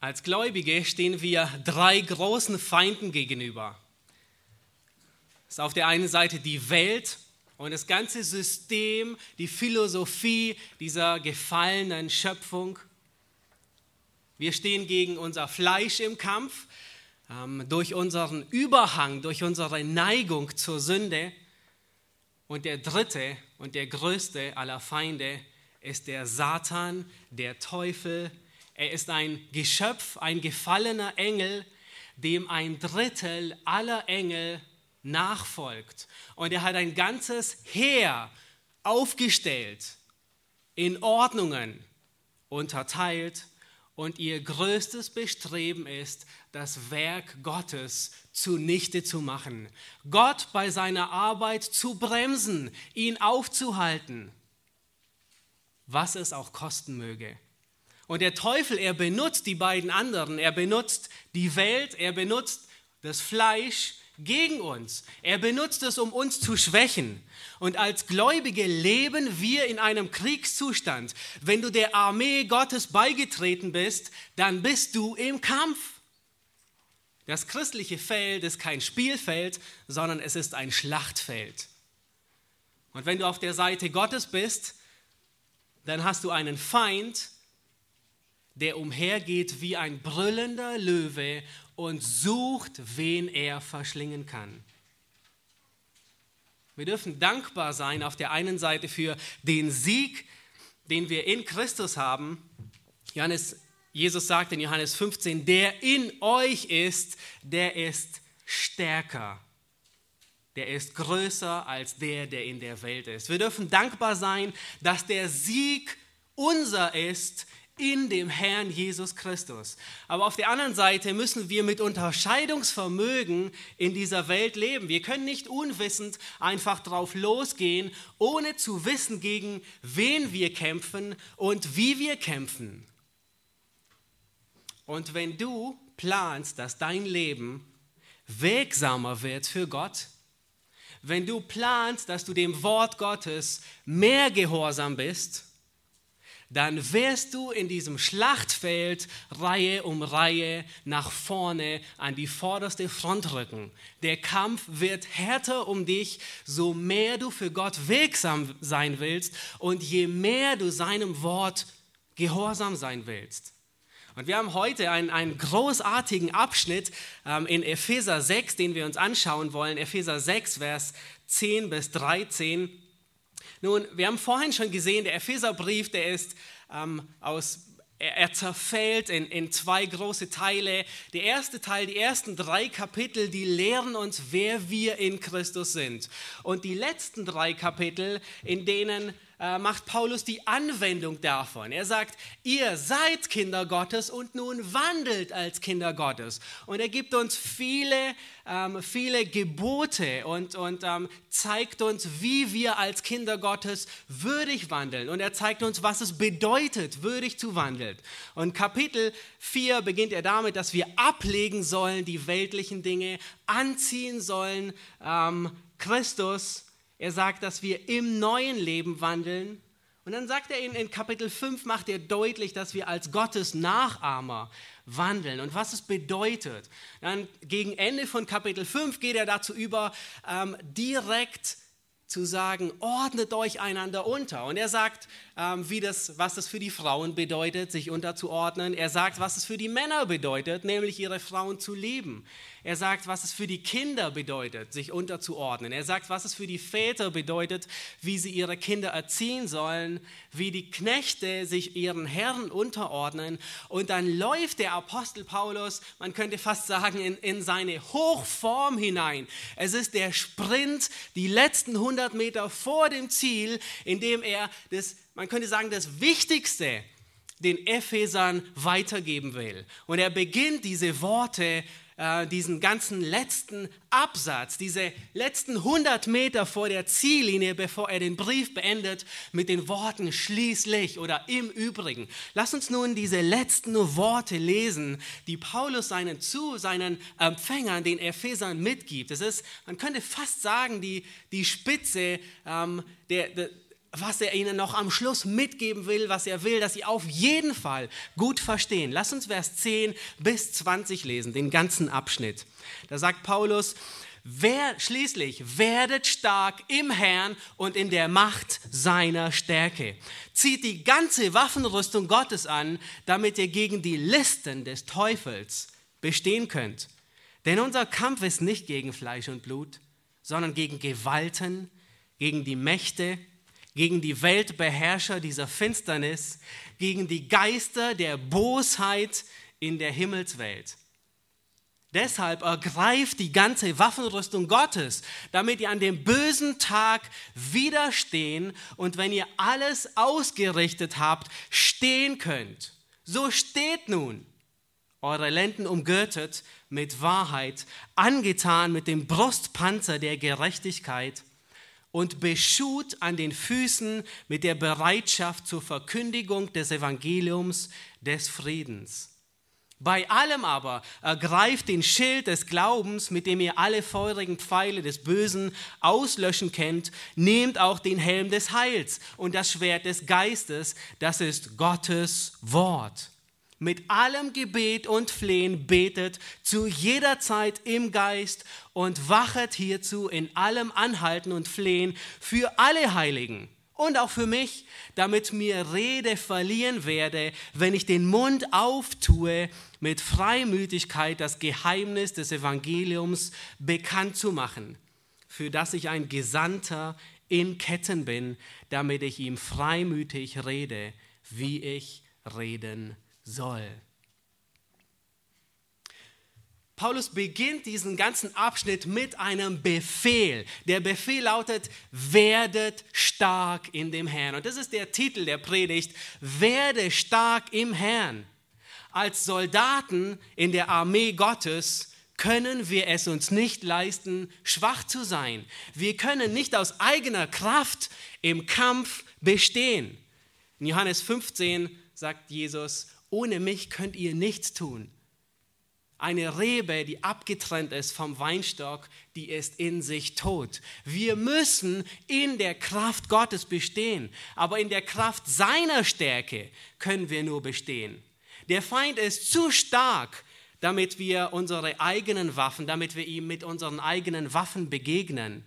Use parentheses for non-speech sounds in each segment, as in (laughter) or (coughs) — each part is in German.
Als Gläubige stehen wir drei großen Feinden gegenüber. Es ist auf der einen Seite die Welt und das ganze System, die Philosophie dieser gefallenen Schöpfung. Wir stehen gegen unser Fleisch im Kampf, ähm, durch unseren Überhang, durch unsere Neigung zur Sünde. Und der dritte und der größte aller Feinde ist der Satan, der Teufel. Er ist ein Geschöpf, ein gefallener Engel, dem ein Drittel aller Engel nachfolgt. Und er hat ein ganzes Heer aufgestellt, in Ordnungen unterteilt. Und ihr größtes Bestreben ist, das Werk Gottes zunichte zu machen. Gott bei seiner Arbeit zu bremsen, ihn aufzuhalten, was es auch kosten möge. Und der Teufel, er benutzt die beiden anderen. Er benutzt die Welt, er benutzt das Fleisch, gegen uns. Er benutzt es, um uns zu schwächen. Und als Gläubige leben wir in einem Kriegszustand. Wenn du der Armee Gottes beigetreten bist, dann bist du im Kampf. Das christliche Feld ist kein Spielfeld, sondern es ist ein Schlachtfeld. Und wenn du auf der Seite Gottes bist, dann hast du einen Feind, der umhergeht wie ein brüllender Löwe und sucht, wen er verschlingen kann. Wir dürfen dankbar sein auf der einen Seite für den Sieg, den wir in Christus haben. Johannes, Jesus sagt in Johannes 15, der in euch ist, der ist stärker. Der ist größer als der, der in der Welt ist. Wir dürfen dankbar sein, dass der Sieg unser ist in dem Herrn Jesus Christus. Aber auf der anderen Seite müssen wir mit Unterscheidungsvermögen in dieser Welt leben. Wir können nicht unwissend einfach drauf losgehen, ohne zu wissen, gegen wen wir kämpfen und wie wir kämpfen. Und wenn du planst, dass dein Leben wegsamer wird für Gott, wenn du planst, dass du dem Wort Gottes mehr gehorsam bist, dann wirst du in diesem Schlachtfeld Reihe um Reihe nach vorne an die vorderste Front rücken. Der Kampf wird härter um dich, so mehr du für Gott wirksam sein willst und je mehr du seinem Wort gehorsam sein willst. Und wir haben heute einen, einen großartigen Abschnitt ähm, in Epheser 6, den wir uns anschauen wollen. Epheser 6, Vers 10 bis 13. Nun, wir haben vorhin schon gesehen, der Epheserbrief, der ist ähm, aus er, zerfällt in, in, zwei große Teile. Der erste Teil, die ersten drei Kapitel, die lehren uns, wer wir in Christus sind. Und die letzten drei Kapitel, in denen macht Paulus die Anwendung davon. Er sagt, ihr seid Kinder Gottes und nun wandelt als Kinder Gottes. Und er gibt uns viele, ähm, viele Gebote und, und ähm, zeigt uns, wie wir als Kinder Gottes würdig wandeln. Und er zeigt uns, was es bedeutet, würdig zu wandeln. Und Kapitel 4 beginnt er damit, dass wir ablegen sollen die weltlichen Dinge, anziehen sollen ähm, Christus er sagt, dass wir im neuen Leben wandeln. Und dann sagt er in, in Kapitel 5, macht er deutlich, dass wir als Gottes Nachahmer wandeln und was es bedeutet. Dann gegen Ende von Kapitel 5 geht er dazu über, ähm, direkt zu sagen, ordnet euch einander unter. Und er sagt, wie das, was das für die Frauen bedeutet, sich unterzuordnen. Er sagt, was es für die Männer bedeutet, nämlich ihre Frauen zu lieben. Er sagt, was es für die Kinder bedeutet, sich unterzuordnen. Er sagt, was es für die Väter bedeutet, wie sie ihre Kinder erziehen sollen, wie die Knechte sich ihren Herren unterordnen. Und dann läuft der Apostel Paulus, man könnte fast sagen, in, in seine Hochform hinein. Es ist der Sprint, die letzten 100 Meter vor dem Ziel, in dem er das, man könnte sagen, das Wichtigste den Ephesern weitergeben will. Und er beginnt diese Worte äh, diesen ganzen letzten Absatz, diese letzten 100 Meter vor der Ziellinie, bevor er den Brief beendet, mit den Worten schließlich oder im Übrigen. Lass uns nun diese letzten Worte lesen, die Paulus seinen zu seinen Empfängern, den Ephesern mitgibt. Es ist, man könnte fast sagen, die, die Spitze ähm, der, der was er ihnen noch am Schluss mitgeben will, was er will, dass sie auf jeden Fall gut verstehen. Lass uns Vers 10 bis 20 lesen, den ganzen Abschnitt. Da sagt Paulus, Wer, schließlich werdet stark im Herrn und in der Macht seiner Stärke. Zieht die ganze Waffenrüstung Gottes an, damit ihr gegen die Listen des Teufels bestehen könnt. Denn unser Kampf ist nicht gegen Fleisch und Blut, sondern gegen Gewalten, gegen die Mächte, gegen die Weltbeherrscher dieser Finsternis, gegen die Geister der Bosheit in der Himmelswelt. Deshalb ergreift die ganze Waffenrüstung Gottes, damit ihr an dem bösen Tag widerstehen und wenn ihr alles ausgerichtet habt, stehen könnt. So steht nun, eure Lenden umgürtet mit Wahrheit, angetan mit dem Brustpanzer der Gerechtigkeit und beschut an den Füßen mit der Bereitschaft zur Verkündigung des Evangeliums des Friedens. Bei allem aber ergreift den Schild des Glaubens, mit dem ihr alle feurigen Pfeile des Bösen auslöschen könnt, nehmt auch den Helm des Heils und das Schwert des Geistes, das ist Gottes Wort. Mit allem Gebet und Flehen betet zu jeder Zeit im Geist und wachet hierzu in allem Anhalten und Flehen für alle Heiligen und auch für mich, damit mir Rede verlieren werde, wenn ich den Mund auftue, mit Freimütigkeit das Geheimnis des Evangeliums bekannt zu machen, für das ich ein Gesandter in Ketten bin, damit ich ihm freimütig rede, wie ich reden soll. Paulus beginnt diesen ganzen Abschnitt mit einem Befehl. Der Befehl lautet, werdet stark in dem Herrn. Und das ist der Titel der Predigt, werde stark im Herrn. Als Soldaten in der Armee Gottes können wir es uns nicht leisten, schwach zu sein. Wir können nicht aus eigener Kraft im Kampf bestehen. In Johannes 15 sagt Jesus, ohne mich könnt ihr nichts tun. Eine Rebe, die abgetrennt ist vom Weinstock, die ist in sich tot. Wir müssen in der Kraft Gottes bestehen, aber in der Kraft seiner Stärke können wir nur bestehen. Der Feind ist zu stark, damit wir unsere eigenen Waffen, damit wir ihm mit unseren eigenen Waffen begegnen.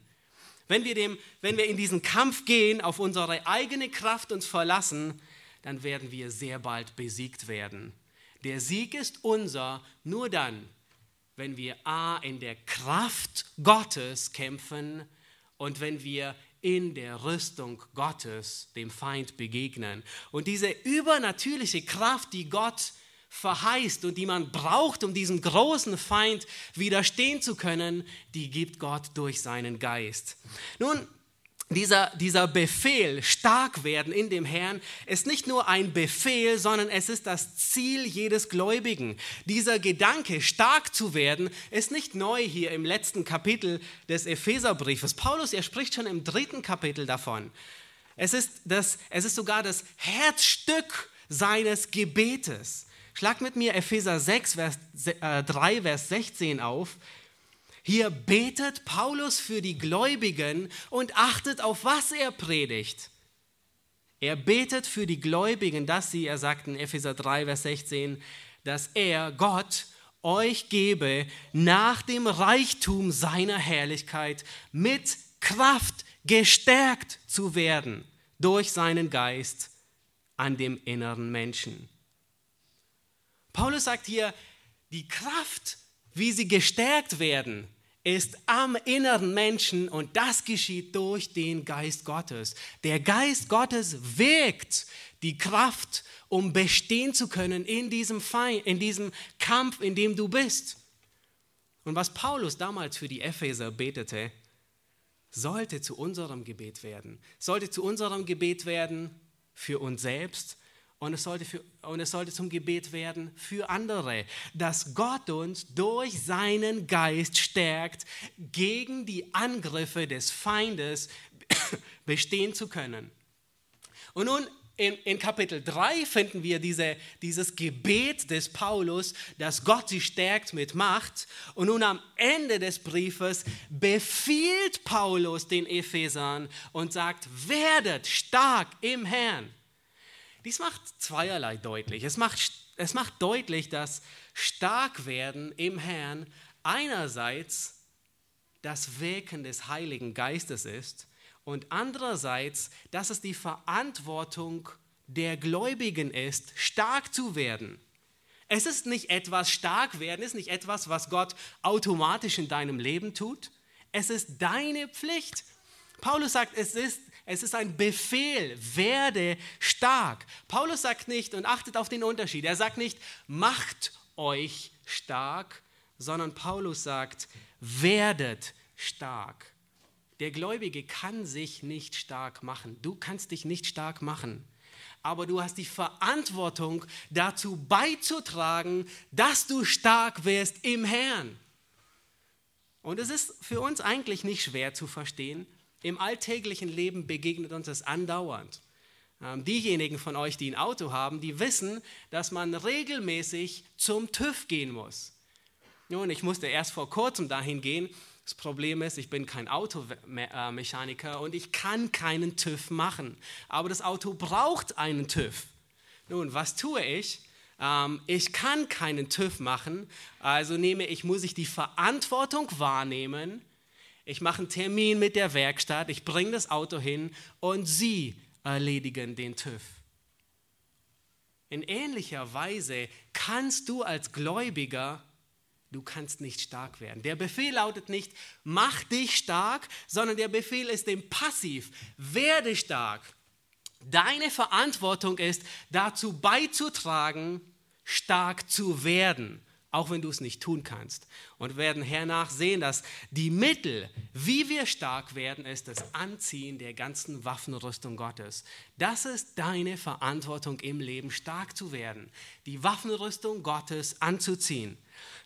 Wenn wir, dem, wenn wir in diesen Kampf gehen, auf unsere eigene Kraft uns verlassen, dann werden wir sehr bald besiegt werden. Der Sieg ist unser nur dann, wenn wir A in der Kraft Gottes kämpfen und wenn wir in der Rüstung Gottes dem Feind begegnen. Und diese übernatürliche Kraft, die Gott verheißt und die man braucht, um diesem großen Feind widerstehen zu können, die gibt Gott durch seinen Geist. Nun, dieser, dieser Befehl, stark werden in dem Herrn, ist nicht nur ein Befehl, sondern es ist das Ziel jedes Gläubigen. Dieser Gedanke, stark zu werden, ist nicht neu hier im letzten Kapitel des Epheserbriefes. Paulus, er spricht schon im dritten Kapitel davon. Es ist, das, es ist sogar das Herzstück seines Gebetes. Schlag mit mir Epheser 6, Vers, äh, 3, Vers 16 auf. Hier betet Paulus für die Gläubigen und achtet auf, was er predigt. Er betet für die Gläubigen, dass sie, er sagt in Epheser 3, Vers 16, dass er, Gott, euch gebe nach dem Reichtum seiner Herrlichkeit mit Kraft gestärkt zu werden durch seinen Geist an dem inneren Menschen. Paulus sagt hier, die Kraft, wie sie gestärkt werden, ist am inneren Menschen und das geschieht durch den Geist Gottes. Der Geist Gottes wirkt die Kraft, um bestehen zu können in diesem, Feind, in diesem Kampf, in dem du bist. Und was Paulus damals für die Epheser betete, sollte zu unserem Gebet werden. Sollte zu unserem Gebet werden für uns selbst, und es, sollte für, und es sollte zum Gebet werden für andere, dass Gott uns durch seinen Geist stärkt, gegen die Angriffe des Feindes (coughs) bestehen zu können. Und nun in, in, Kapitel 3 finden wir diese, dieses Gebet des Paulus, dass Gott sie stärkt mit Macht. Und nun am Ende des Briefes befiehlt Paulus den Ephesern und sagt, werdet stark im Herrn. Dies macht zweierlei deutlich. Es macht, es macht deutlich, dass stark werden im Herrn einerseits das Wirken des Heiligen Geistes ist und andererseits, dass es die Verantwortung der Gläubigen ist, stark zu werden. Es ist nicht etwas stark werden, ist nicht etwas, was Gott automatisch in deinem Leben tut. Es ist deine Pflicht. Paulus sagt, es ist, es ist ein Befehl, werde stark. Paulus sagt nicht, und achtet auf den Unterschied, er sagt nicht, macht euch stark, sondern Paulus sagt, werdet stark. Der Gläubige kann sich nicht stark machen. Du kannst dich nicht stark machen. Aber du hast die Verantwortung dazu beizutragen, dass du stark wirst im Herrn. Und es ist für uns eigentlich nicht schwer zu verstehen. Im alltäglichen Leben begegnet uns das andauernd. Ähm, diejenigen von euch, die ein Auto haben, die wissen, dass man regelmäßig zum TÜV gehen muss. Nun, ich musste erst vor kurzem dahin gehen, das Problem ist, ich bin kein Automechaniker und ich kann keinen TÜV machen. Aber das Auto braucht einen TÜV. Nun, was tue ich? Ähm, ich kann keinen TÜV machen, also nehme ich, muss ich die Verantwortung wahrnehmen. Ich mache einen Termin mit der Werkstatt, ich bringe das Auto hin und sie erledigen den TÜV. In ähnlicher Weise kannst du als Gläubiger Du kannst nicht stark werden. Der Befehl lautet nicht, mach dich stark, sondern der Befehl ist dem Passiv, werde stark. Deine Verantwortung ist, dazu beizutragen, stark zu werden auch wenn du es nicht tun kannst. Und werden hernach sehen, dass die Mittel, wie wir stark werden, ist das Anziehen der ganzen Waffenrüstung Gottes. Das ist deine Verantwortung im Leben, stark zu werden, die Waffenrüstung Gottes anzuziehen.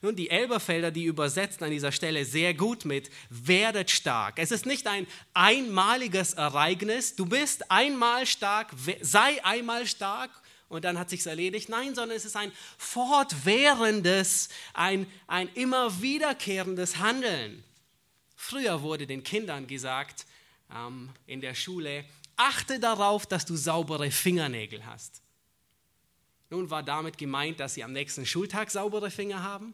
Nun, die Elberfelder, die übersetzen an dieser Stelle sehr gut mit, werdet stark. Es ist nicht ein einmaliges Ereignis, du bist einmal stark, sei einmal stark und dann hat sich erledigt. Nein, sondern es ist ein fortwährendes, ein, ein immer wiederkehrendes Handeln. Früher wurde den Kindern gesagt ähm, in der Schule, achte darauf, dass du saubere Fingernägel hast. Nun war damit gemeint, dass sie am nächsten Schultag saubere Finger haben?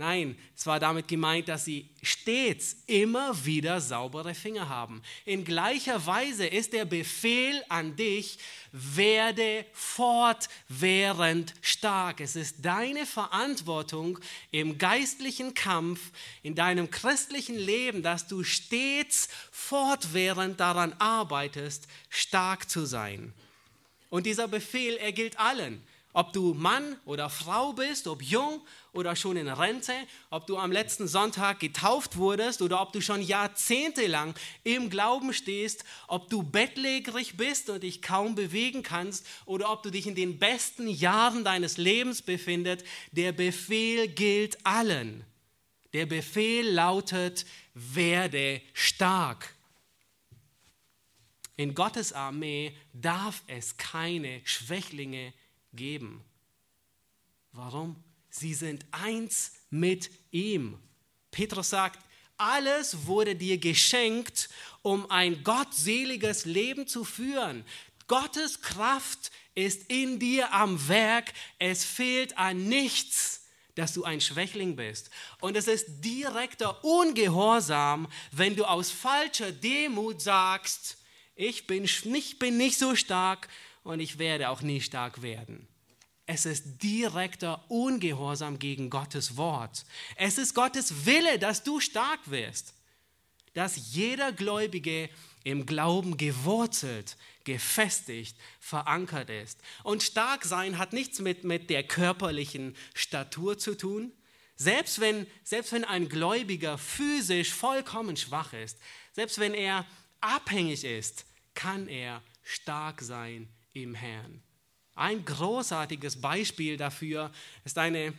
Nein, es war damit gemeint, dass sie stets immer wieder saubere Finger haben. In gleicher Weise ist der Befehl an dich, werde fortwährend stark. Es ist deine Verantwortung im geistlichen Kampf, in deinem christlichen Leben, dass du stets fortwährend daran arbeitest, stark zu sein. Und dieser Befehl, er gilt allen. Ob du Mann oder Frau bist, ob jung oder schon in Rente, ob du am letzten Sonntag getauft wurdest oder ob du schon jahrzehntelang im Glauben stehst, ob du bettlägerig bist und dich kaum bewegen kannst oder ob du dich in den besten Jahren deines Lebens befindest, der Befehl gilt allen. Der Befehl lautet, werde stark. In Gottes Armee darf es keine Schwächlinge geben. Warum? Sie sind eins mit ihm. Petrus sagt, alles wurde dir geschenkt, um ein gottseliges Leben zu führen. Gottes Kraft ist in dir am Werk. Es fehlt an nichts, dass du ein Schwächling bist. Und es ist direkter Ungehorsam, wenn du aus falscher Demut sagst, ich bin nicht, bin nicht so stark und ich werde auch nie stark werden. Es ist direkter Ungehorsam gegen Gottes Wort. Es ist Gottes Wille, dass du stark wirst. Dass jeder Gläubige im Glauben gewurzelt, gefestigt, verankert ist. Und stark sein hat nichts mit, mit der körperlichen Statur zu tun. Selbst wenn, selbst wenn ein Gläubiger physisch vollkommen schwach ist, selbst wenn er abhängig ist, kann er stark sein im Herrn. Ein großartiges Beispiel dafür ist eine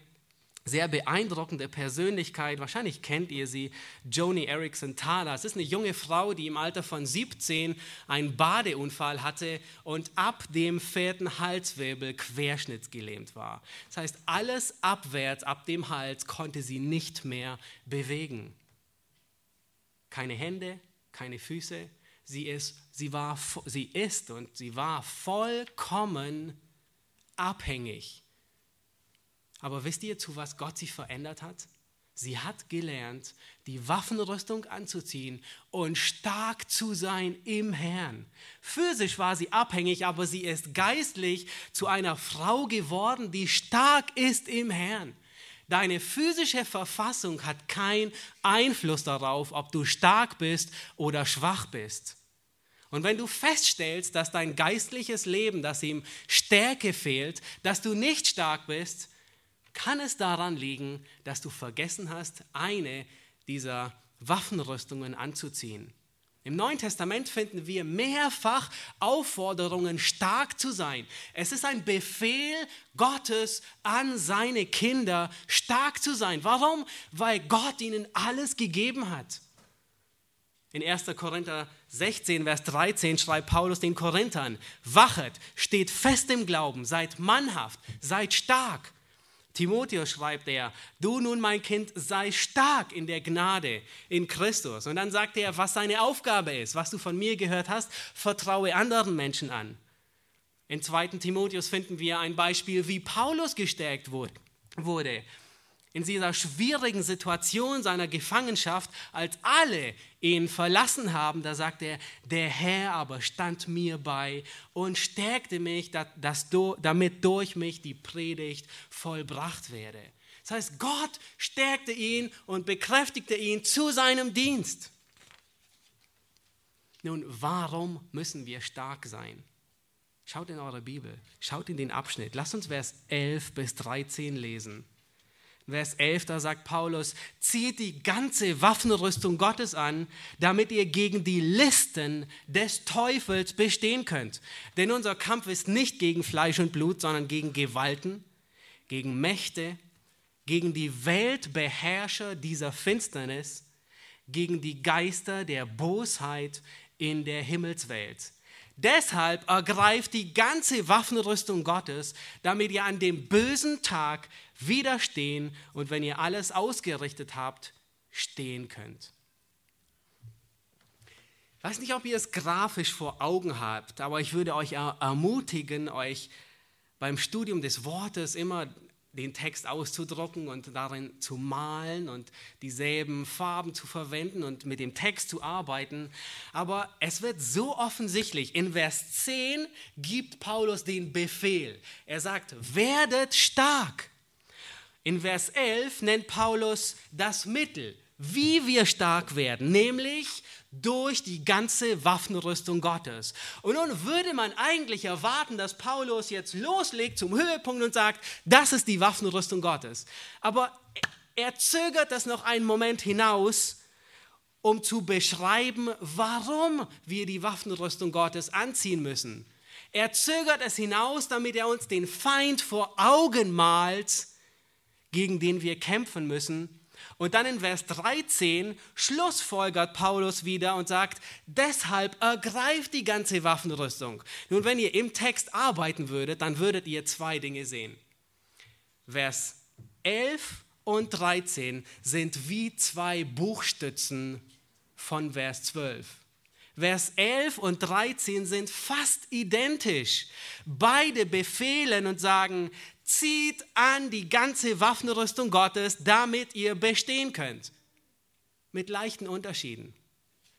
sehr beeindruckende Persönlichkeit. Wahrscheinlich kennt ihr sie, Joni Erickson Tada. Es ist eine junge Frau, die im Alter von 17 einen Badeunfall hatte und ab dem vierten Halswirbel querschnittsgelähmt war. Das heißt, alles abwärts ab dem Hals konnte sie nicht mehr bewegen. Keine Hände, keine Füße. Sie ist, sie war, sie ist und sie war vollkommen abhängig aber wisst ihr, zu was Gott sie verändert hat? Sie hat gelernt, die Waffenrüstung anzuziehen und stark zu sein im Herrn. Physisch war sie abhängig, aber sie ist geistlich zu einer Frau geworden, die stark ist im Herrn. Deine physische Verfassung hat keinen Einfluss darauf, ob du stark bist oder schwach bist. Und wenn du feststellst, dass dein geistliches Leben, dass ihm Stärke fehlt, dass du nicht stark bist, kann es daran liegen, dass du vergessen hast, eine dieser Waffenrüstungen anzuziehen. Im Neuen Testament finden wir mehrfach Aufforderungen, stark zu sein. Es ist ein Befehl Gottes an seine Kinder, stark zu sein. Warum? Weil Gott ihnen alles gegeben hat. In 1. Korinther 16, Vers 13 schreibt Paulus den Korinthern, wachet, steht fest im Glauben, seid mannhaft, seid stark. Timotheus schreibt er, du nun mein Kind, sei stark in der Gnade in Christus. Und dann sagt er, was seine Aufgabe ist, was du von mir gehört hast, vertraue anderen Menschen an. In 2. Timotheus finden wir ein Beispiel, wie Paulus gestärkt wurde in dieser schwierigen Situation seiner Gefangenschaft, als alle ihn verlassen haben, da sagt er, der Herr aber stand mir bei und stärkte mich, damit durch mich die Predigt vollbracht werde. Das heißt, Gott stärkte ihn und bekräftigte ihn zu seinem Dienst. Nun, warum müssen wir stark sein? Schaut in eure Bibel, schaut in den Abschnitt. Lasst uns Vers 11 bis 13 lesen. Vers 11, da sagt Paulus, zieht die ganze Waffenrüstung Gottes an, damit ihr gegen die Listen des Teufels bestehen könnt. Denn unser Kampf ist nicht gegen Fleisch und Blut, sondern gegen Gewalten, gegen Mächte, gegen die Weltbeherrscher dieser Finsternis, gegen die Geister der Bosheit in der Himmelswelt. Deshalb ergreift die ganze Waffenrüstung Gottes, damit ihr an dem bösen Tag widerstehen und wenn ihr alles ausgerichtet habt, stehen könnt. Ich weiß nicht, ob ihr es grafisch vor Augen habt, aber ich würde euch ermutigen, euch beim Studium des Wortes immer den Text auszudrucken und darin zu malen und dieselben Farben zu verwenden und mit dem Text zu arbeiten. Aber es wird so offensichtlich. In Vers 10 gibt Paulus den Befehl. Er sagt, werdet stark. In Vers 11 nennt Paulus das Mittel, wie wir stark werden, nämlich durch die ganze Waffenrüstung Gottes. Und nun würde man eigentlich erwarten, dass Paulus jetzt loslegt zum Höhepunkt und sagt, das ist die Waffenrüstung Gottes. Aber er zögert das noch einen Moment hinaus, um zu beschreiben, warum wir die Waffenrüstung Gottes anziehen müssen. Er zögert es hinaus, damit er uns den Feind vor Augen malt, gegen den wir kämpfen müssen. Und dann in Vers 13 schlussfolgert Paulus wieder und sagt, deshalb ergreift die ganze Waffenrüstung. Nun, wenn ihr im Text arbeiten würdet, dann würdet ihr zwei Dinge sehen. Vers 11 und 13 sind wie zwei Buchstützen von Vers 12. Vers 11 und 13 sind fast identisch. Beide befehlen und sagen, zieht an die ganze Waffenrüstung Gottes, damit ihr bestehen könnt. Mit leichten Unterschieden.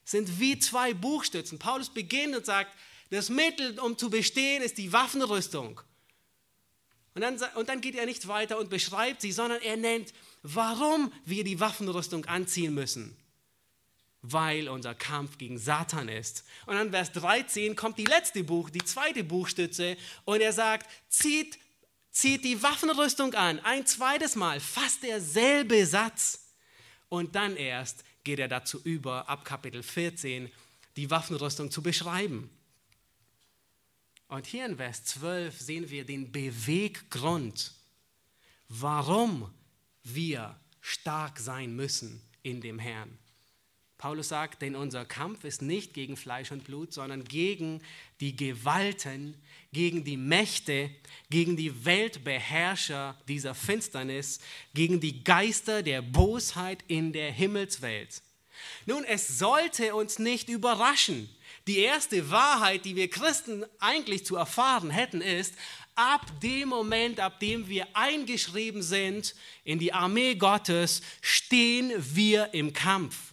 Sind wie zwei Buchstützen. Paulus beginnt und sagt, das Mittel, um zu bestehen, ist die Waffenrüstung. Und dann, und dann geht er nicht weiter und beschreibt sie, sondern er nennt, warum wir die Waffenrüstung anziehen müssen. Weil unser Kampf gegen Satan ist. Und dann Vers 13 kommt die letzte Buch, die zweite Buchstütze und er sagt, zieht zieht die Waffenrüstung an, ein zweites Mal, fast derselbe Satz. Und dann erst geht er dazu über, ab Kapitel 14, die Waffenrüstung zu beschreiben. Und hier in Vers 12 sehen wir den Beweggrund, warum wir stark sein müssen in dem Herrn. Paulus sagt, denn unser Kampf ist nicht gegen Fleisch und Blut, sondern gegen die Gewalten, gegen die Mächte, gegen die Weltbeherrscher dieser Finsternis, gegen die Geister der Bosheit in der Himmelswelt. Nun, es sollte uns nicht überraschen. Die erste Wahrheit, die wir Christen eigentlich zu erfahren hätten, ist, ab dem Moment, ab dem wir eingeschrieben sind in die Armee Gottes, stehen wir im Kampf.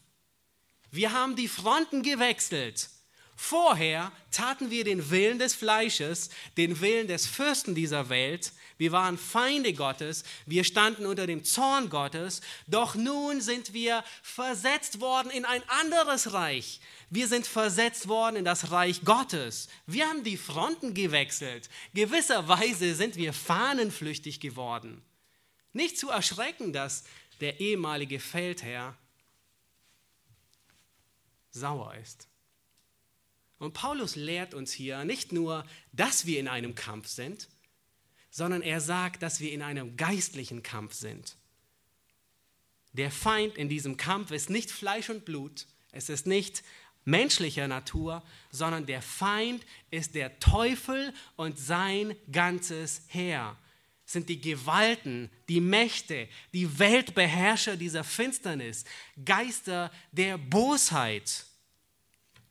Wir haben die Fronten gewechselt. Vorher taten wir den Willen des Fleisches, den Willen des Fürsten dieser Welt. Wir waren Feinde Gottes, wir standen unter dem Zorn Gottes, doch nun sind wir versetzt worden in ein anderes Reich. Wir sind versetzt worden in das Reich Gottes. Wir haben die Fronten gewechselt. Gewisserweise sind wir fahnenflüchtig geworden. Nicht zu erschrecken, dass der ehemalige Feldherr sauer ist. Und Paulus lehrt uns hier nicht nur, dass wir in einem Kampf sind, sondern er sagt, dass wir in einem geistlichen Kampf sind. Der Feind in diesem Kampf ist nicht Fleisch und Blut, es ist nicht menschlicher Natur, sondern der Feind ist der Teufel und sein ganzes Heer. Sind die Gewalten, die Mächte, die Weltbeherrscher dieser Finsternis, Geister der Bosheit.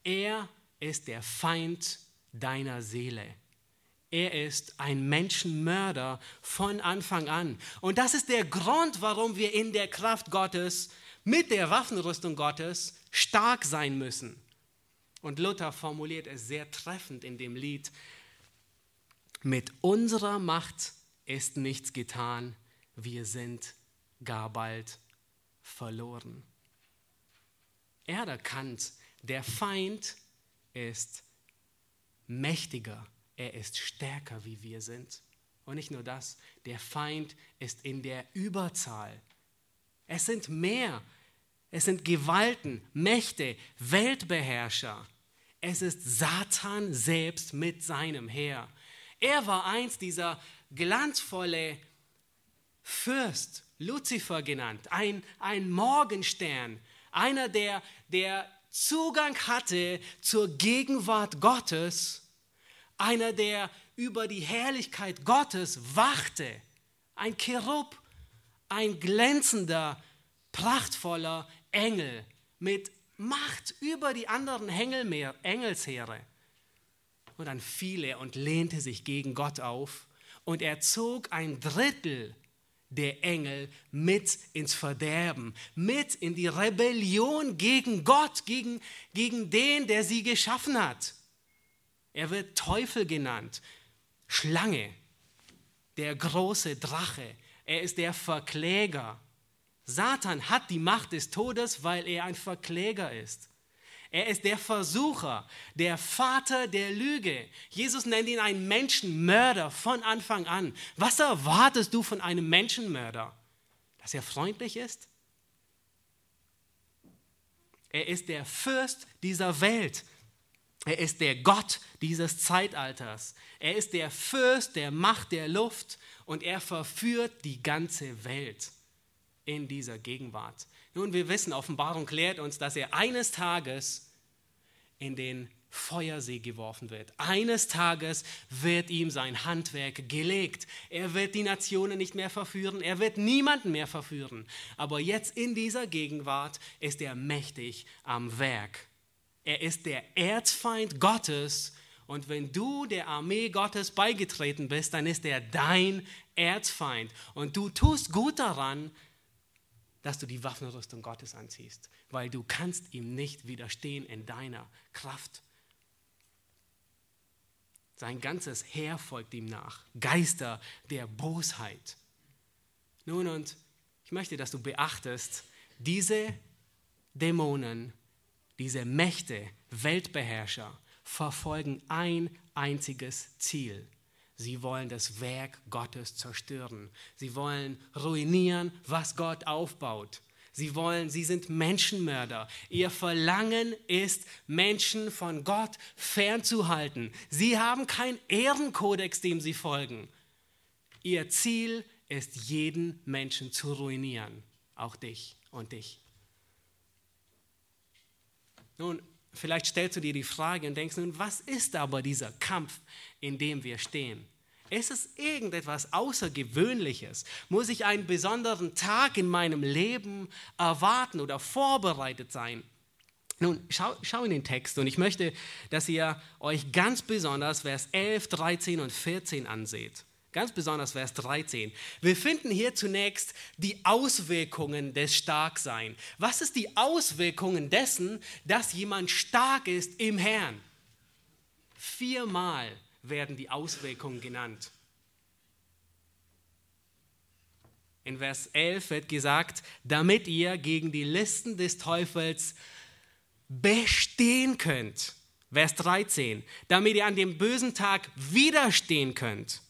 Er ist der Feind deiner Seele. Er ist ein Menschenmörder von Anfang an. Und das ist der Grund, warum wir in der Kraft Gottes, mit der Waffenrüstung Gottes, stark sein müssen. Und Luther formuliert es sehr treffend in dem Lied, mit unserer Macht ist nichts getan, wir sind gar bald verloren. Er erkannt, der Feind ist mächtiger, er ist stärker, wie wir sind. Und nicht nur das, der Feind ist in der Überzahl. Es sind mehr, es sind Gewalten, Mächte, Weltbeherrscher. Es ist Satan selbst mit seinem Heer. Er war einst dieser glanzvolle Fürst, Luzifer genannt, ein, ein Morgenstern, einer, der, der Zugang hatte zur Gegenwart Gottes, einer, der über die Herrlichkeit Gottes wachte, ein Cherub, ein glänzender, prachtvoller Engel mit Macht über die anderen Engelsheere. Und dann fiel er und lehnte sich gegen Gott auf und er zog ein Drittel der Engel mit ins Verderben, mit in die Rebellion gegen Gott, gegen, gegen den, der sie geschaffen hat. Er wird Teufel genannt, Schlange, der große Drache. Er ist der Verkläger. Satan hat die Macht des Todes, weil er ein Verkläger ist. Er ist der Versucher, der Vater der Lüge. Jesus nennt ihn einen Menschenmörder von Anfang an. Was erwartest du von einem Menschenmörder? Dass er freundlich ist? Er ist der Fürst dieser Welt. Er ist der Gott dieses Zeitalters. Er ist der Fürst der Macht der Luft und er verführt die ganze Welt in dieser Gegenwart. Nun, wir wissen, Offenbarung klärt uns, dass er eines Tages in den Feuersee geworfen wird. Eines Tages wird ihm sein Handwerk gelegt. Er wird die Nationen nicht mehr verführen, er wird niemanden mehr verführen. Aber jetzt in dieser Gegenwart ist er mächtig am Werk. Er ist der Erzfeind Gottes und wenn du der Armee Gottes beigetreten bist, dann ist er dein Erzfeind. Und du tust gut daran, dass du die Waffenrüstung Gottes anziehst, weil du kannst ihm nicht widerstehen in deiner Kraft. Sein ganzes Heer folgt ihm nach, Geister der Bosheit. Nun, und ich möchte, dass du beachtest, diese Dämonen, diese Mächte, Weltbeherrscher verfolgen ein einziges Ziel. Sie wollen das Werk Gottes zerstören. Sie wollen ruinieren, was Gott aufbaut. Sie wollen, sie sind Menschenmörder. Ihr Verlangen ist, Menschen von Gott fernzuhalten. Sie haben keinen Ehrenkodex, dem sie folgen. Ihr Ziel ist jeden Menschen zu ruinieren, auch dich und dich. Nun, vielleicht stellst du dir die Frage und denkst nun, was ist aber dieser Kampf, in dem wir stehen? Ist es irgendetwas Außergewöhnliches? Muss ich einen besonderen Tag in meinem Leben erwarten oder vorbereitet sein? Nun, schau, schau in den Text und ich möchte, dass ihr euch ganz besonders Vers 11, 13 und 14 anseht. Ganz besonders Vers 13. Wir finden hier zunächst die Auswirkungen des Starksein. Was ist die Auswirkungen dessen, dass jemand stark ist im Herrn? Viermal werden die Auswirkungen genannt. In Vers 11 wird gesagt, damit ihr gegen die Listen des Teufels bestehen könnt. Vers 13, damit ihr an dem bösen Tag widerstehen könnt.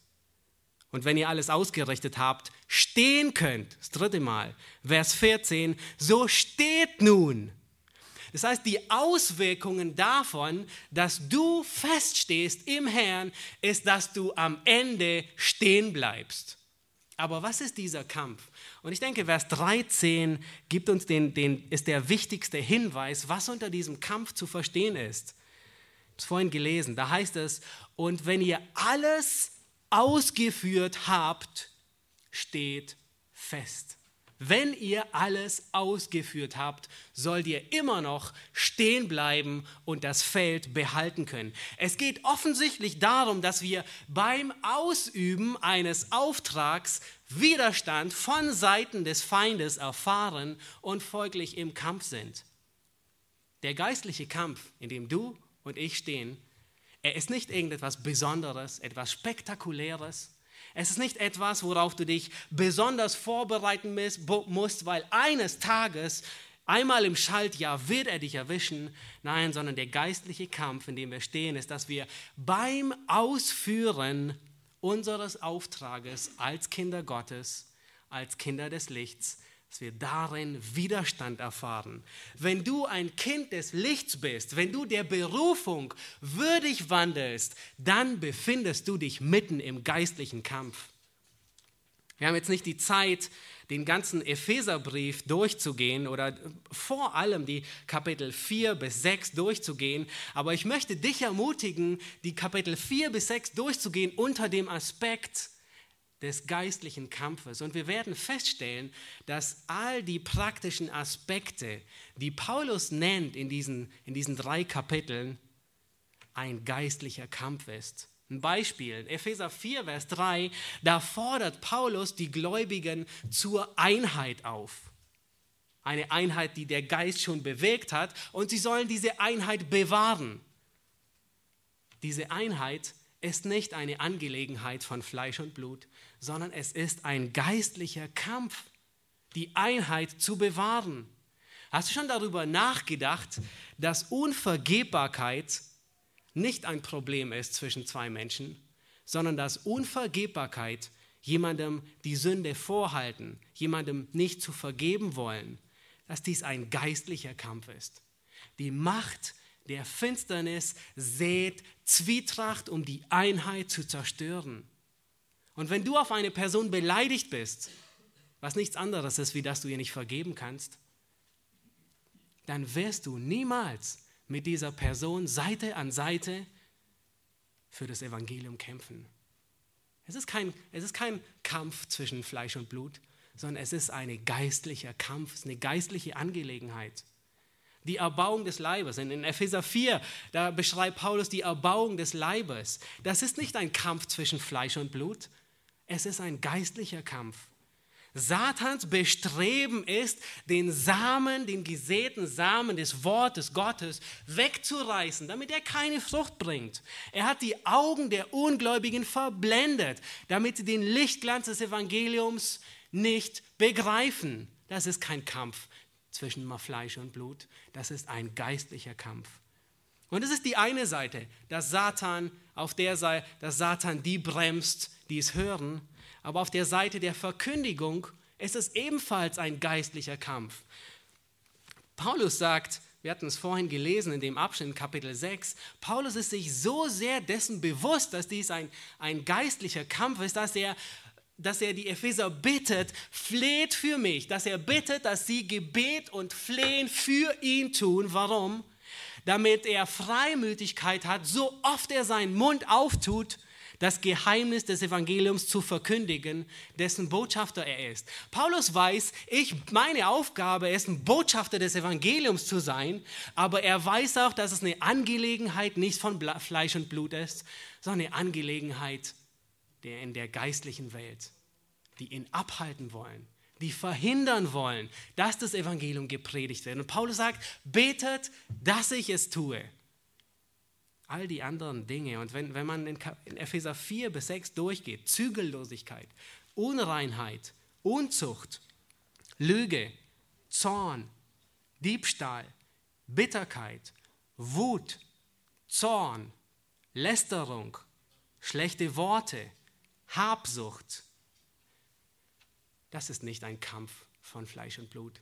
Und wenn ihr alles ausgerichtet habt, stehen könnt. Das dritte Mal. Vers 14, so steht nun. Das heißt, die Auswirkungen davon, dass du feststehst im Herrn, ist, dass du am Ende stehen bleibst. Aber was ist dieser Kampf? Und ich denke, Vers 13 gibt uns den, den, ist der wichtigste Hinweis, was unter diesem Kampf zu verstehen ist. Ich habe es vorhin gelesen, da heißt es, und wenn ihr alles ausgeführt habt, steht fest. Wenn ihr alles ausgeführt habt, sollt ihr immer noch stehen bleiben und das Feld behalten können. Es geht offensichtlich darum, dass wir beim Ausüben eines Auftrags Widerstand von Seiten des Feindes erfahren und folglich im Kampf sind. Der geistliche Kampf, in dem du und ich stehen, er ist nicht irgendetwas Besonderes, etwas Spektakuläres. Es ist nicht etwas, worauf du dich besonders vorbereiten musst, weil eines Tages, einmal im Schaltjahr, wird er dich erwischen. Nein, sondern der geistliche Kampf, in dem wir stehen, ist, dass wir beim Ausführen unseres Auftrages als Kinder Gottes, als Kinder des Lichts, dass wir darin Widerstand erfahren. Wenn du ein Kind des Lichts bist, wenn du der Berufung würdig wandelst, dann befindest du dich mitten im geistlichen Kampf. Wir haben jetzt nicht die Zeit, den ganzen Epheserbrief durchzugehen oder vor allem die Kapitel 4 bis 6 durchzugehen, aber ich möchte dich ermutigen, die Kapitel 4 bis 6 durchzugehen unter dem Aspekt, des geistlichen Kampfes. Und wir werden feststellen, dass all die praktischen Aspekte, die Paulus nennt in diesen, in diesen drei Kapiteln, ein geistlicher Kampf ist. Ein Beispiel, Epheser 4, Vers 3, da fordert Paulus die Gläubigen zur Einheit auf. Eine Einheit, die der Geist schon bewegt hat und sie sollen diese Einheit bewahren. Diese Einheit ist nicht eine Angelegenheit von Fleisch und Blut, sondern es ist ein geistlicher Kampf, die Einheit zu bewahren. Hast du schon darüber nachgedacht, dass Unvergebbarkeit nicht ein Problem ist zwischen zwei Menschen, sondern dass Unvergebbarkeit jemandem die Sünde vorhalten, jemandem nicht zu vergeben wollen, dass dies ein geistlicher Kampf ist. Die Macht der Finsternis sät Zwietracht, um die Einheit zu zerstören. Und wenn du auf eine Person beleidigt bist, was nichts anderes ist, wie dass du ihr nicht vergeben kannst, dann wirst du niemals mit dieser Person Seite an Seite für das Evangelium kämpfen. Es ist kein, es ist kein Kampf zwischen Fleisch und Blut, sondern es ist ein geistlicher Kampf, es ist eine geistliche Angelegenheit. Die Erbauung des Leibes. In Epheser 4, da beschreibt Paulus die Erbauung des Leibes. Das ist nicht ein Kampf zwischen Fleisch und Blut, es ist ein geistlicher Kampf. Satans Bestreben ist, den Samen, den gesäten Samen des Wortes Gottes wegzureißen, damit er keine Frucht bringt. Er hat die Augen der Ungläubigen verblendet, damit sie den Lichtglanz des Evangeliums nicht begreifen. Das ist kein Kampf zwischen Fleisch und Blut, das ist ein geistlicher Kampf. Und es ist die eine Seite, dass Satan auf der Seite, dass Satan die bremst, die es hören, aber auf der Seite der Verkündigung ist es ebenfalls ein geistlicher Kampf. Paulus sagt, wir hatten es vorhin gelesen in dem Abschnitt Kapitel 6, Paulus ist sich so sehr dessen bewusst, dass dies ein, ein geistlicher Kampf ist, dass er dass er die Epheser bittet, fleht für mich, dass er bittet, dass sie Gebet und Flehen für ihn tun. Warum? Damit er Freimütigkeit hat, so oft er seinen Mund auftut, das Geheimnis des Evangeliums zu verkündigen, dessen Botschafter er ist. Paulus weiß, ich, meine Aufgabe ist, ein Botschafter des Evangeliums zu sein, aber er weiß auch, dass es eine Angelegenheit nicht von Fleisch und Blut ist, sondern eine Angelegenheit der in der geistlichen Welt, die ihn abhalten wollen, die verhindern wollen, dass das Evangelium gepredigt wird. Und Paulus sagt, betet, dass ich es tue. All die anderen Dinge. Und wenn, wenn man in, in Epheser 4 bis 6 durchgeht, Zügellosigkeit, Unreinheit, Unzucht, Lüge, Zorn, Diebstahl, Bitterkeit, Wut, Zorn, Lästerung, schlechte Worte, Habsucht, das ist nicht ein Kampf von Fleisch und Blut.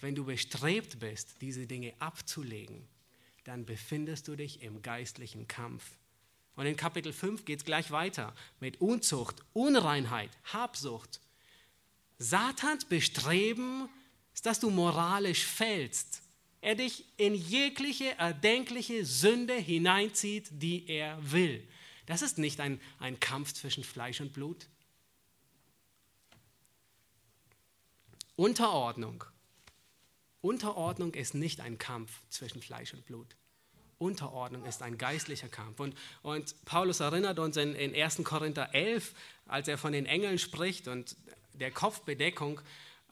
Wenn du bestrebt bist, diese Dinge abzulegen, dann befindest du dich im geistlichen Kampf. Und in Kapitel 5 geht es gleich weiter mit Unzucht, Unreinheit, Habsucht. Satans Bestreben ist, dass du moralisch fällst. Er dich in jegliche erdenkliche Sünde hineinzieht, die er will. Das ist nicht ein, ein Kampf zwischen Fleisch und Blut. Unterordnung. Unterordnung ist nicht ein Kampf zwischen Fleisch und Blut. Unterordnung ist ein geistlicher Kampf. Und, und Paulus erinnert uns in, in 1. Korinther 11, als er von den Engeln spricht und der Kopfbedeckung,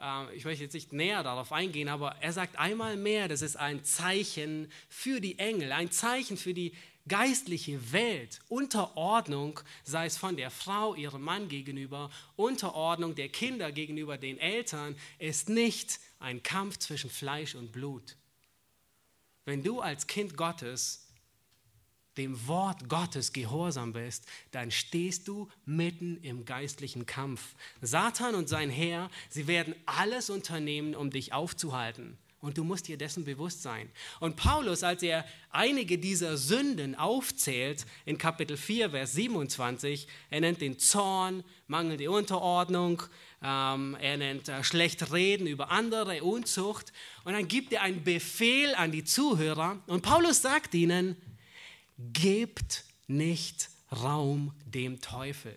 äh, ich möchte jetzt nicht näher darauf eingehen, aber er sagt einmal mehr, das ist ein Zeichen für die Engel, ein Zeichen für die geistliche Welt, Unterordnung, sei es von der Frau ihrem Mann gegenüber, Unterordnung der Kinder gegenüber den Eltern, ist nicht ein Kampf zwischen Fleisch und Blut. Wenn du als Kind Gottes dem Wort Gottes gehorsam bist, dann stehst du mitten im geistlichen Kampf. Satan und sein Heer, sie werden alles unternehmen, um dich aufzuhalten. Und du musst dir dessen bewusst sein. Und Paulus, als er einige dieser Sünden aufzählt, in Kapitel 4, Vers 27, er nennt den Zorn, mangelnde Unterordnung, ähm, er nennt äh, schlecht reden über andere, Unzucht. Und dann gibt er einen Befehl an die Zuhörer. Und Paulus sagt ihnen, gebt nicht Raum dem Teufel.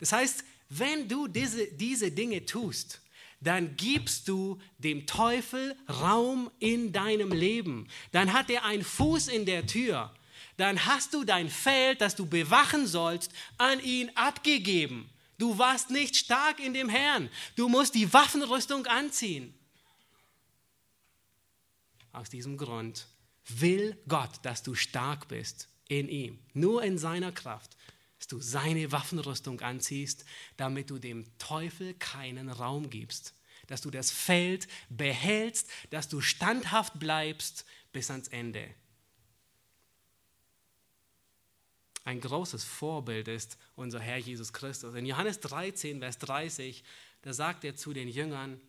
Das heißt, wenn du diese, diese Dinge tust, dann gibst du dem Teufel Raum in deinem Leben. Dann hat er einen Fuß in der Tür. Dann hast du dein Feld, das du bewachen sollst, an ihn abgegeben. Du warst nicht stark in dem Herrn. Du musst die Waffenrüstung anziehen. Aus diesem Grund will Gott, dass du stark bist in ihm, nur in seiner Kraft, dass du seine Waffenrüstung anziehst, damit du dem Teufel keinen Raum gibst, dass du das Feld behältst, dass du standhaft bleibst bis ans Ende. Ein großes Vorbild ist unser Herr Jesus Christus. In Johannes 13, Vers 30, da sagt er zu den Jüngern,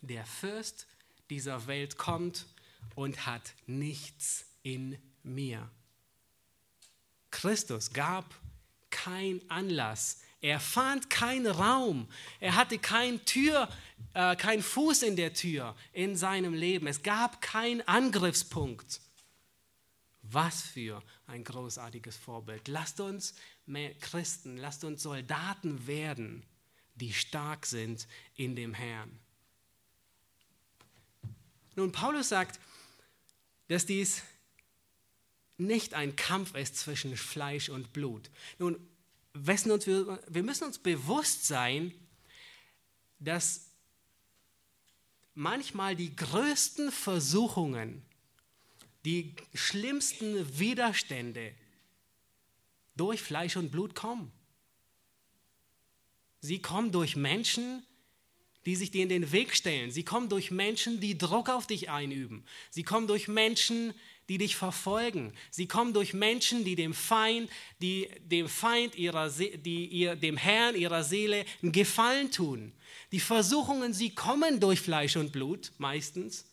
der Fürst dieser Welt kommt und hat nichts in mir. Christus gab kein Anlass. Er fand keinen Raum. Er hatte kein Tür, äh, keinen Fuß in der Tür in seinem Leben. Es gab keinen Angriffspunkt. Was für ein großartiges Vorbild. Lasst uns Christen, lasst uns Soldaten werden, die stark sind in dem Herrn. Nun, Paulus sagt, dass dies nicht ein Kampf ist zwischen Fleisch und Blut. Nun, wir müssen uns bewusst sein, dass manchmal die größten Versuchungen, die schlimmsten Widerstände durch Fleisch und Blut kommen. Sie kommen durch Menschen, die sich dir in den Weg stellen. Sie kommen durch Menschen, die Druck auf dich einüben. Sie kommen durch Menschen, die dich verfolgen. Sie kommen durch Menschen, die dem Feind, die dem Feind ihrer, die ihr, dem Herrn ihrer Seele einen Gefallen tun. Die Versuchungen, sie kommen durch Fleisch und Blut meistens,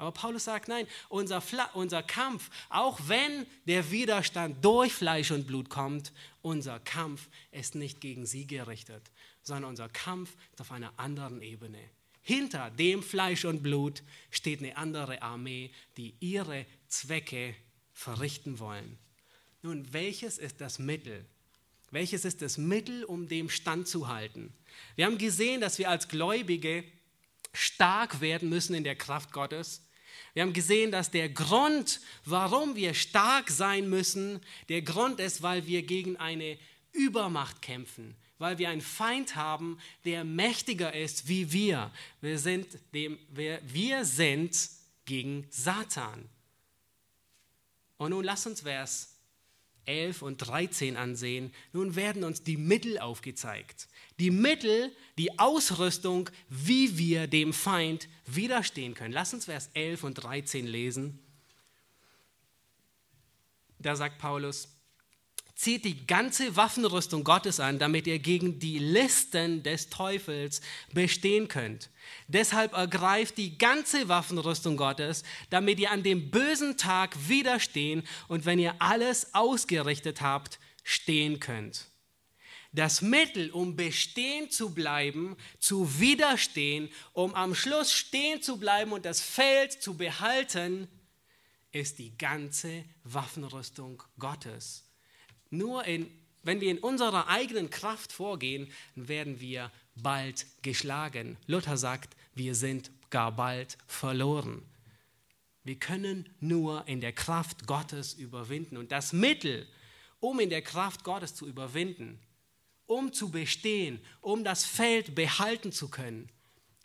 Aber Paulus sagt, nein, unser, unser Kampf, auch wenn der Widerstand durch Fleisch und Blut kommt, unser Kampf ist nicht gegen sie gerichtet, sondern unser Kampf ist auf einer anderen Ebene. Hinter dem Fleisch und Blut steht eine andere Armee, die ihre Zwecke verrichten wollen. Nun, welches ist das Mittel? Welches ist das Mittel, um dem standzuhalten? Wir haben gesehen, dass wir als Gläubige stark werden müssen in der Kraft Gottes. Wir haben gesehen, dass der Grund, warum wir stark sein müssen, der Grund ist, weil wir gegen eine Übermacht kämpfen, weil wir einen Feind haben, der mächtiger ist wie wir. Wir sind, dem, wir, wir sind gegen Satan. Und nun lass uns Vers 11 und 13 ansehen. Nun werden uns die Mittel aufgezeigt. Die Mittel, die Ausrüstung, wie wir dem Feind widerstehen können. Lass uns Vers 11 und 13 lesen. Da sagt Paulus, zieht die ganze Waffenrüstung Gottes an, damit ihr gegen die Listen des Teufels bestehen könnt. Deshalb ergreift die ganze Waffenrüstung Gottes, damit ihr an dem bösen Tag widerstehen und wenn ihr alles ausgerichtet habt, stehen könnt. Das Mittel, um bestehen zu bleiben, zu widerstehen, um am Schluss stehen zu bleiben und das Feld zu behalten, ist die ganze Waffenrüstung Gottes. Nur in, wenn wir in unserer eigenen Kraft vorgehen, werden wir bald geschlagen. Luther sagt, wir sind gar bald verloren. Wir können nur in der Kraft Gottes überwinden. Und das Mittel, um in der Kraft Gottes zu überwinden, um zu bestehen, um das Feld behalten zu können,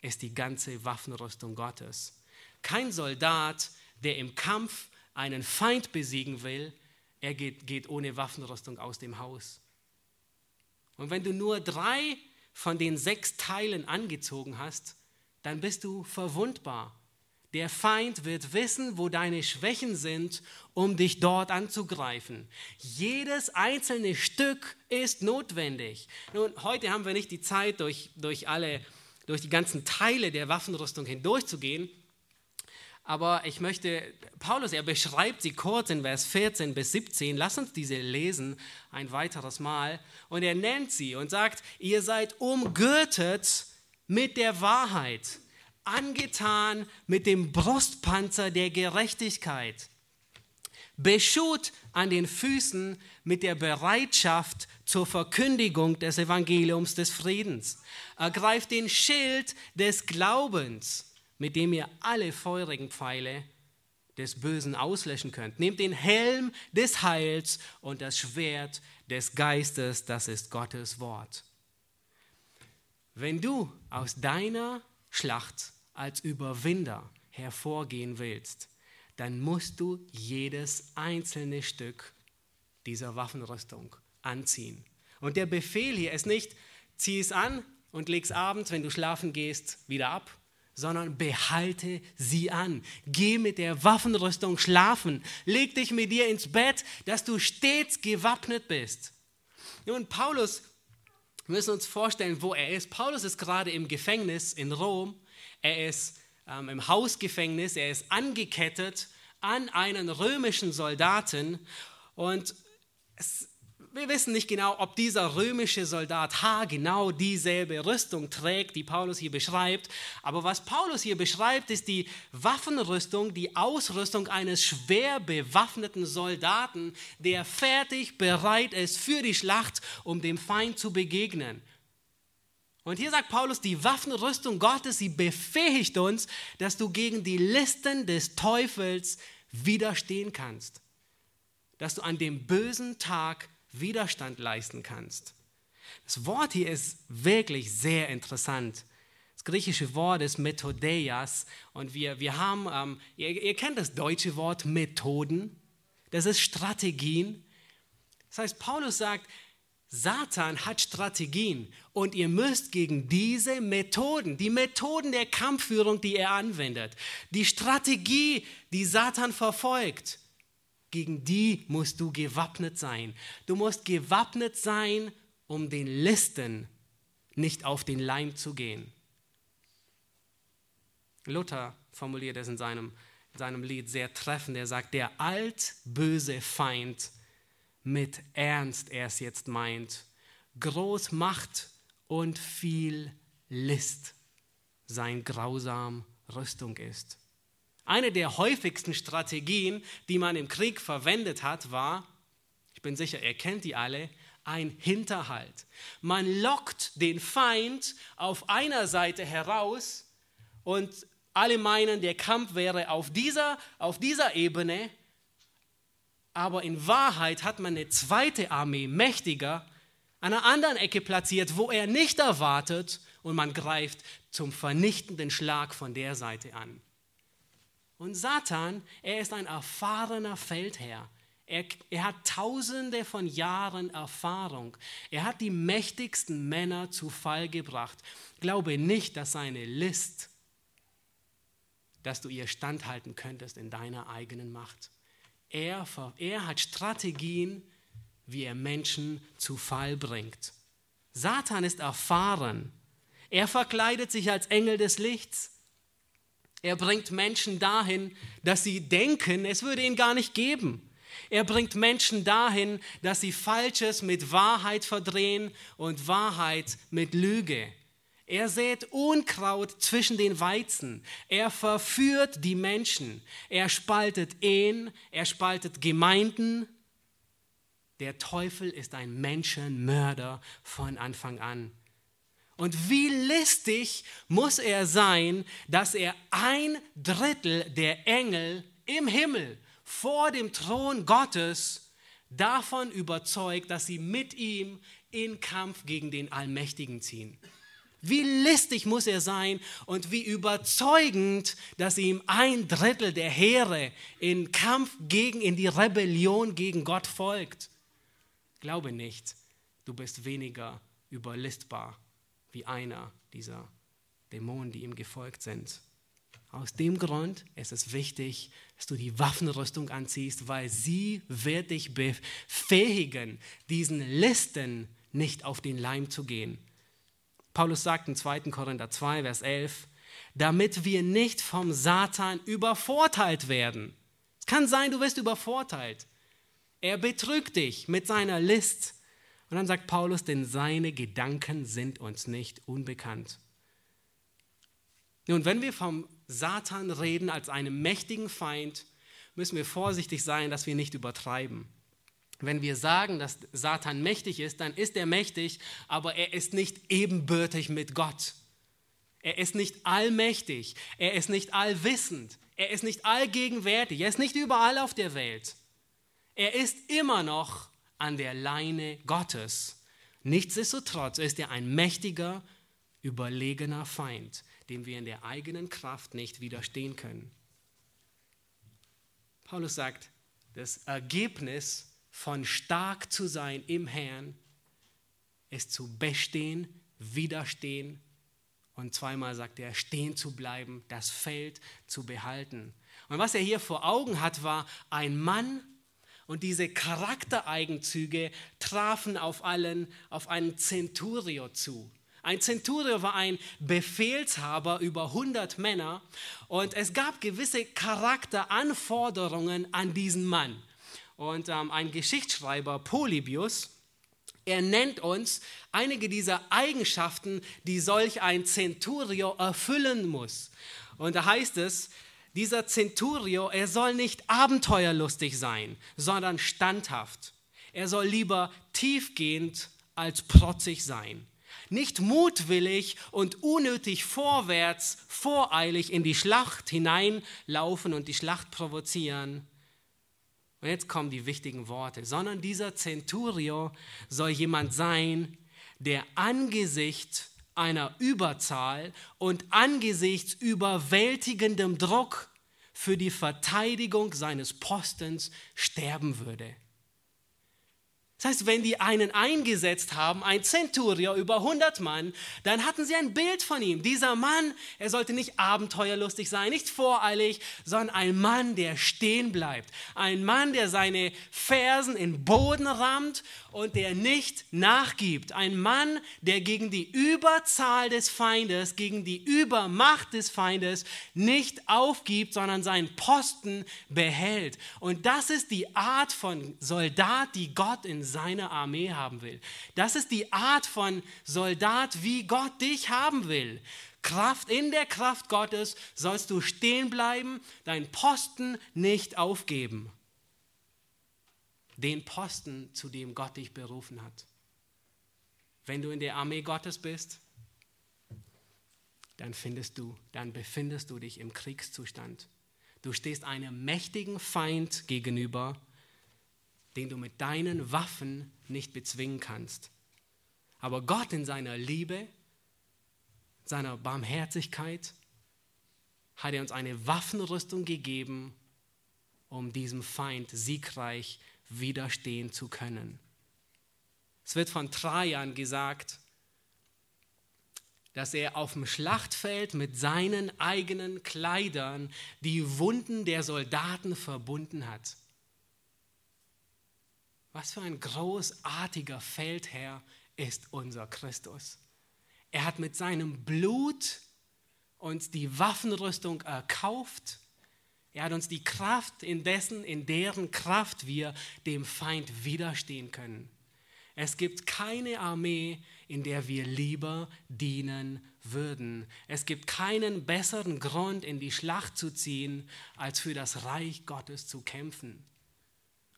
ist die ganze Waffenrüstung Gottes. Kein Soldat, der im Kampf einen Feind besiegen will, er geht, geht ohne Waffenrüstung aus dem Haus. Und wenn du nur drei von den sechs Teilen angezogen hast, dann bist du verwundbar. Der Feind wird wissen, wo deine Schwächen sind, um dich dort anzugreifen. Jedes einzelne Stück ist notwendig. Nun, heute haben wir nicht die Zeit, durch, durch, alle, durch die ganzen Teile der Waffenrüstung hindurchzugehen. Aber ich möchte, Paulus, er beschreibt sie kurz in Vers 14 bis 17. Lass uns diese lesen ein weiteres Mal. Und er nennt sie und sagt, ihr seid umgürtet mit der Wahrheit, angetan mit dem Brustpanzer der Gerechtigkeit, beschut an den Füßen mit der Bereitschaft zur Verkündigung des Evangeliums des Friedens. Ergreift den Schild des Glaubens mit dem ihr alle feurigen Pfeile des Bösen auslöschen könnt. Nehmt den Helm des Heils und das Schwert des Geistes, das ist Gottes Wort. Wenn du aus deiner Schlacht als Überwinder hervorgehen willst, dann musst du jedes einzelne Stück dieser Waffenrüstung anziehen. Und der Befehl hier ist nicht, zieh es an und leg es abends, wenn du schlafen gehst, wieder ab, sondern behalte sie an. Geh mit der Waffenrüstung schlafen. Leg dich mit dir ins Bett, dass du stets gewappnet bist. Nun, Paulus, wir müssen uns vorstellen, wo er ist. Paulus ist gerade im Gefängnis in Rom. Er ist ähm, im Hausgefängnis. Er ist angekettet an einen römischen Soldaten. Und es wir wissen nicht genau, ob dieser römische Soldat H genau dieselbe Rüstung trägt, die Paulus hier beschreibt. Aber was Paulus hier beschreibt, ist die Waffenrüstung, die Ausrüstung eines schwer bewaffneten Soldaten, der fertig bereit ist für die Schlacht, um dem Feind zu begegnen. Und hier sagt Paulus, die Waffenrüstung Gottes, sie befähigt uns, dass du gegen die Listen des Teufels widerstehen kannst. Dass du an dem bösen Tag Widerstand leisten kannst. Das Wort hier ist wirklich sehr interessant. Das griechische Wort ist Methodeias und wir, wir haben, ähm, ihr, ihr kennt das deutsche Wort Methoden, das ist Strategien. Das heißt, Paulus sagt, Satan hat Strategien und ihr müsst gegen diese Methoden, die Methoden der Kampfführung, die er anwendet, die Strategie, die Satan verfolgt, gegen die musst du gewappnet sein. Du musst gewappnet sein, um den Listen nicht auf den Leim zu gehen. Luther formuliert es in seinem, in seinem Lied sehr treffend. Er sagt, der altböse Feind mit Ernst er es jetzt meint, groß Macht und viel List sein grausam Rüstung ist. Eine der häufigsten Strategien, die man im Krieg verwendet hat, war, ich bin sicher, ihr kennt die alle, ein Hinterhalt. Man lockt den Feind auf einer Seite heraus und alle meinen, der Kampf wäre auf dieser, auf dieser Ebene, aber in Wahrheit hat man eine zweite Armee, mächtiger, an einer anderen Ecke platziert, wo er nicht erwartet und man greift zum vernichtenden Schlag von der Seite an. Und Satan, er ist ein erfahrener Feldherr. Er, er, hat tausende von Jahren Erfahrung. Er hat die mächtigsten Männer zu Fall gebracht. Glaube nicht, dass seine List, dass du ihr standhalten könntest in deiner eigenen Macht. Er, er hat Strategien, wie er Menschen zu Fall bringt. Satan ist erfahren. Er verkleidet sich als Engel des Lichts. Er bringt Menschen dahin, dass sie denken, es würde ihn gar nicht geben. Er bringt Menschen dahin, dass sie Falsches mit Wahrheit verdrehen und Wahrheit mit Lüge. Er sät Unkraut zwischen den Weizen. Er verführt die Menschen. Er spaltet Ehen. Er spaltet Gemeinden. Der Teufel ist ein Menschenmörder von Anfang an. Und wie listig muss er sein, dass er ein Drittel der Engel im Himmel vor dem Thron Gottes davon überzeugt, dass sie mit ihm in Kampf gegen den Allmächtigen ziehen. Wie listig muss er sein und wie überzeugend, dass ihm ein Drittel der Heere in Kampf gegen, in die Rebellion gegen Gott folgt. Glaube nicht, du bist weniger überlistbar wie einer dieser Dämonen, die ihm gefolgt sind. Aus dem Grund ist es wichtig, dass du die Waffenrüstung anziehst, weil sie wird dich befähigen, diesen Listen nicht auf den Leim zu gehen. Paulus sagt in 2. Korinther 2, Vers 11, damit wir nicht vom Satan übervorteilt werden. Es kann sein, du wirst übervorteilt. Er betrügt dich mit seiner List. Und dann sagt Paulus, denn seine Gedanken sind uns nicht unbekannt. Nun, wenn wir vom Satan reden als einem mächtigen Feind, müssen wir vorsichtig sein, dass wir nicht übertreiben. Wenn wir sagen, dass Satan mächtig ist, dann ist er mächtig, aber er ist nicht ebenbürtig mit Gott. Er ist nicht allmächtig, er ist nicht allwissend, er ist nicht allgegenwärtig, er ist nicht überall auf der Welt. Er ist immer noch an der Leine Gottes. Nichtsdestotrotz ist er ein mächtiger, überlegener Feind, dem wir in der eigenen Kraft nicht widerstehen können. Paulus sagt, das Ergebnis von stark zu sein im Herrn ist zu bestehen, widerstehen und zweimal sagt er, stehen zu bleiben, das Feld zu behalten. Und was er hier vor Augen hat, war ein Mann, und diese Charaktereigenzüge trafen auf allen auf einen Centurio zu. Ein Centurio war ein Befehlshaber über 100 Männer und es gab gewisse Charakteranforderungen an diesen Mann. Und ähm, ein Geschichtsschreiber, Polybius, er nennt uns einige dieser Eigenschaften, die solch ein Centurio erfüllen muss. Und da heißt es, dieser Centurio, er soll nicht abenteuerlustig sein, sondern standhaft. Er soll lieber tiefgehend als protzig sein nicht mutwillig und unnötig vorwärts, voreilig in die Schlacht hineinlaufen und die Schlacht provozieren. Und jetzt kommen die wichtigen Worte, sondern dieser Centurio soll jemand sein, der angesichts einer Überzahl und angesichts überwältigendem Druck für die Verteidigung seines Postens sterben würde. Das heißt, wenn die einen eingesetzt haben, ein Centurion über 100 Mann, dann hatten sie ein Bild von ihm. Dieser Mann, er sollte nicht abenteuerlustig sein, nicht voreilig, sondern ein Mann, der stehen bleibt. Ein Mann, der seine Fersen in Boden rammt und der nicht nachgibt. Ein Mann, der gegen die Überzahl des Feindes, gegen die Übermacht des Feindes nicht aufgibt, sondern seinen Posten behält. Und das ist die Art von Soldat, die Gott in seine Armee haben will. Das ist die Art von Soldat, wie Gott dich haben will. Kraft, in der Kraft Gottes sollst du stehen bleiben, deinen Posten nicht aufgeben. Den Posten, zu dem Gott dich berufen hat. Wenn du in der Armee Gottes bist, dann findest du, dann befindest du dich im Kriegszustand. Du stehst einem mächtigen Feind gegenüber, den du mit deinen Waffen nicht bezwingen kannst. Aber Gott in seiner Liebe, seiner Barmherzigkeit, hat er uns eine Waffenrüstung gegeben, um diesem Feind siegreich widerstehen zu können. Es wird von Trajan gesagt, dass er auf dem Schlachtfeld mit seinen eigenen Kleidern die Wunden der Soldaten verbunden hat. Was für ein großartiger Feldherr ist unser Christus. Er hat mit seinem Blut uns die Waffenrüstung erkauft. Er hat uns die Kraft, in dessen, in deren Kraft wir dem Feind widerstehen können. Es gibt keine Armee, in der wir lieber dienen würden. Es gibt keinen besseren Grund, in die Schlacht zu ziehen, als für das Reich Gottes zu kämpfen.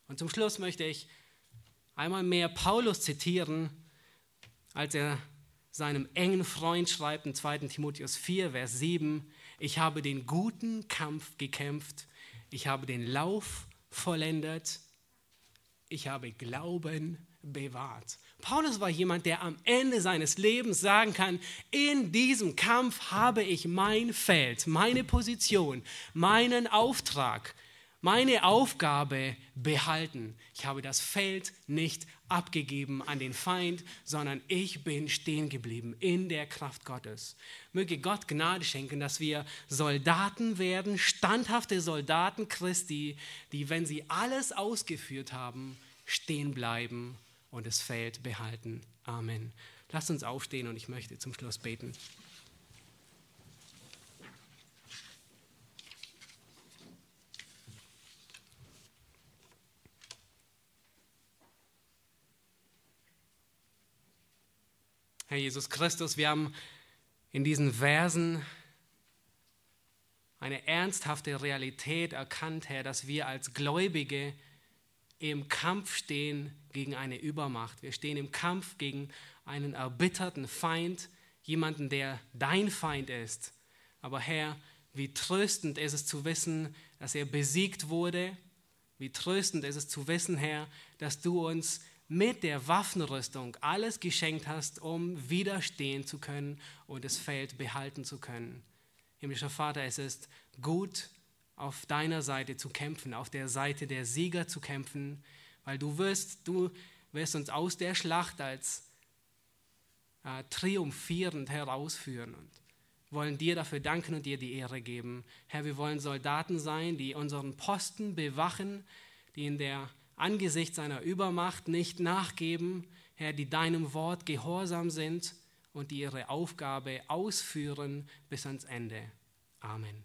Und zum Schluss möchte ich einmal mehr Paulus zitieren, als er seinem engen Freund schreibt in 2. Timotheus 4, Vers 7, ich habe den guten Kampf gekämpft, ich habe den Lauf vollendet, ich habe Glauben bewahrt. Paulus war jemand, der am Ende seines Lebens sagen kann, in diesem Kampf habe ich mein Feld, meine Position, meinen Auftrag meine Aufgabe behalten. Ich habe das Feld nicht abgegeben an den Feind, sondern ich bin stehen geblieben in der Kraft Gottes. Möge Gott Gnade schenken, dass wir Soldaten werden, standhafte Soldaten Christi, die, wenn sie alles ausgeführt haben, stehen bleiben und das Feld behalten. Amen. Lasst uns aufstehen und ich möchte zum Schluss beten. Herr Jesus Christus, wir haben in diesen Versen eine ernsthafte Realität erkannt, Herr, dass wir als Gläubige im Kampf stehen gegen eine Übermacht. Wir stehen im Kampf gegen einen erbitterten Feind, jemanden, der dein Feind ist. Aber Herr, wie tröstend ist es zu wissen, dass er besiegt wurde. Wie tröstend ist es zu wissen, Herr, dass du uns mit der Waffenrüstung alles geschenkt hast, um widerstehen zu können und das Feld behalten zu können. Himmlischer Vater, es ist gut, auf deiner Seite zu kämpfen, auf der Seite der Sieger zu kämpfen, weil du wirst, du wirst uns aus der Schlacht als äh, triumphierend herausführen und wollen dir dafür danken und dir die Ehre geben. Herr, wir wollen Soldaten sein, die unseren Posten bewachen, die in der angesichts seiner Übermacht nicht nachgeben, Herr, die deinem Wort gehorsam sind und die ihre Aufgabe ausführen bis ans Ende. Amen.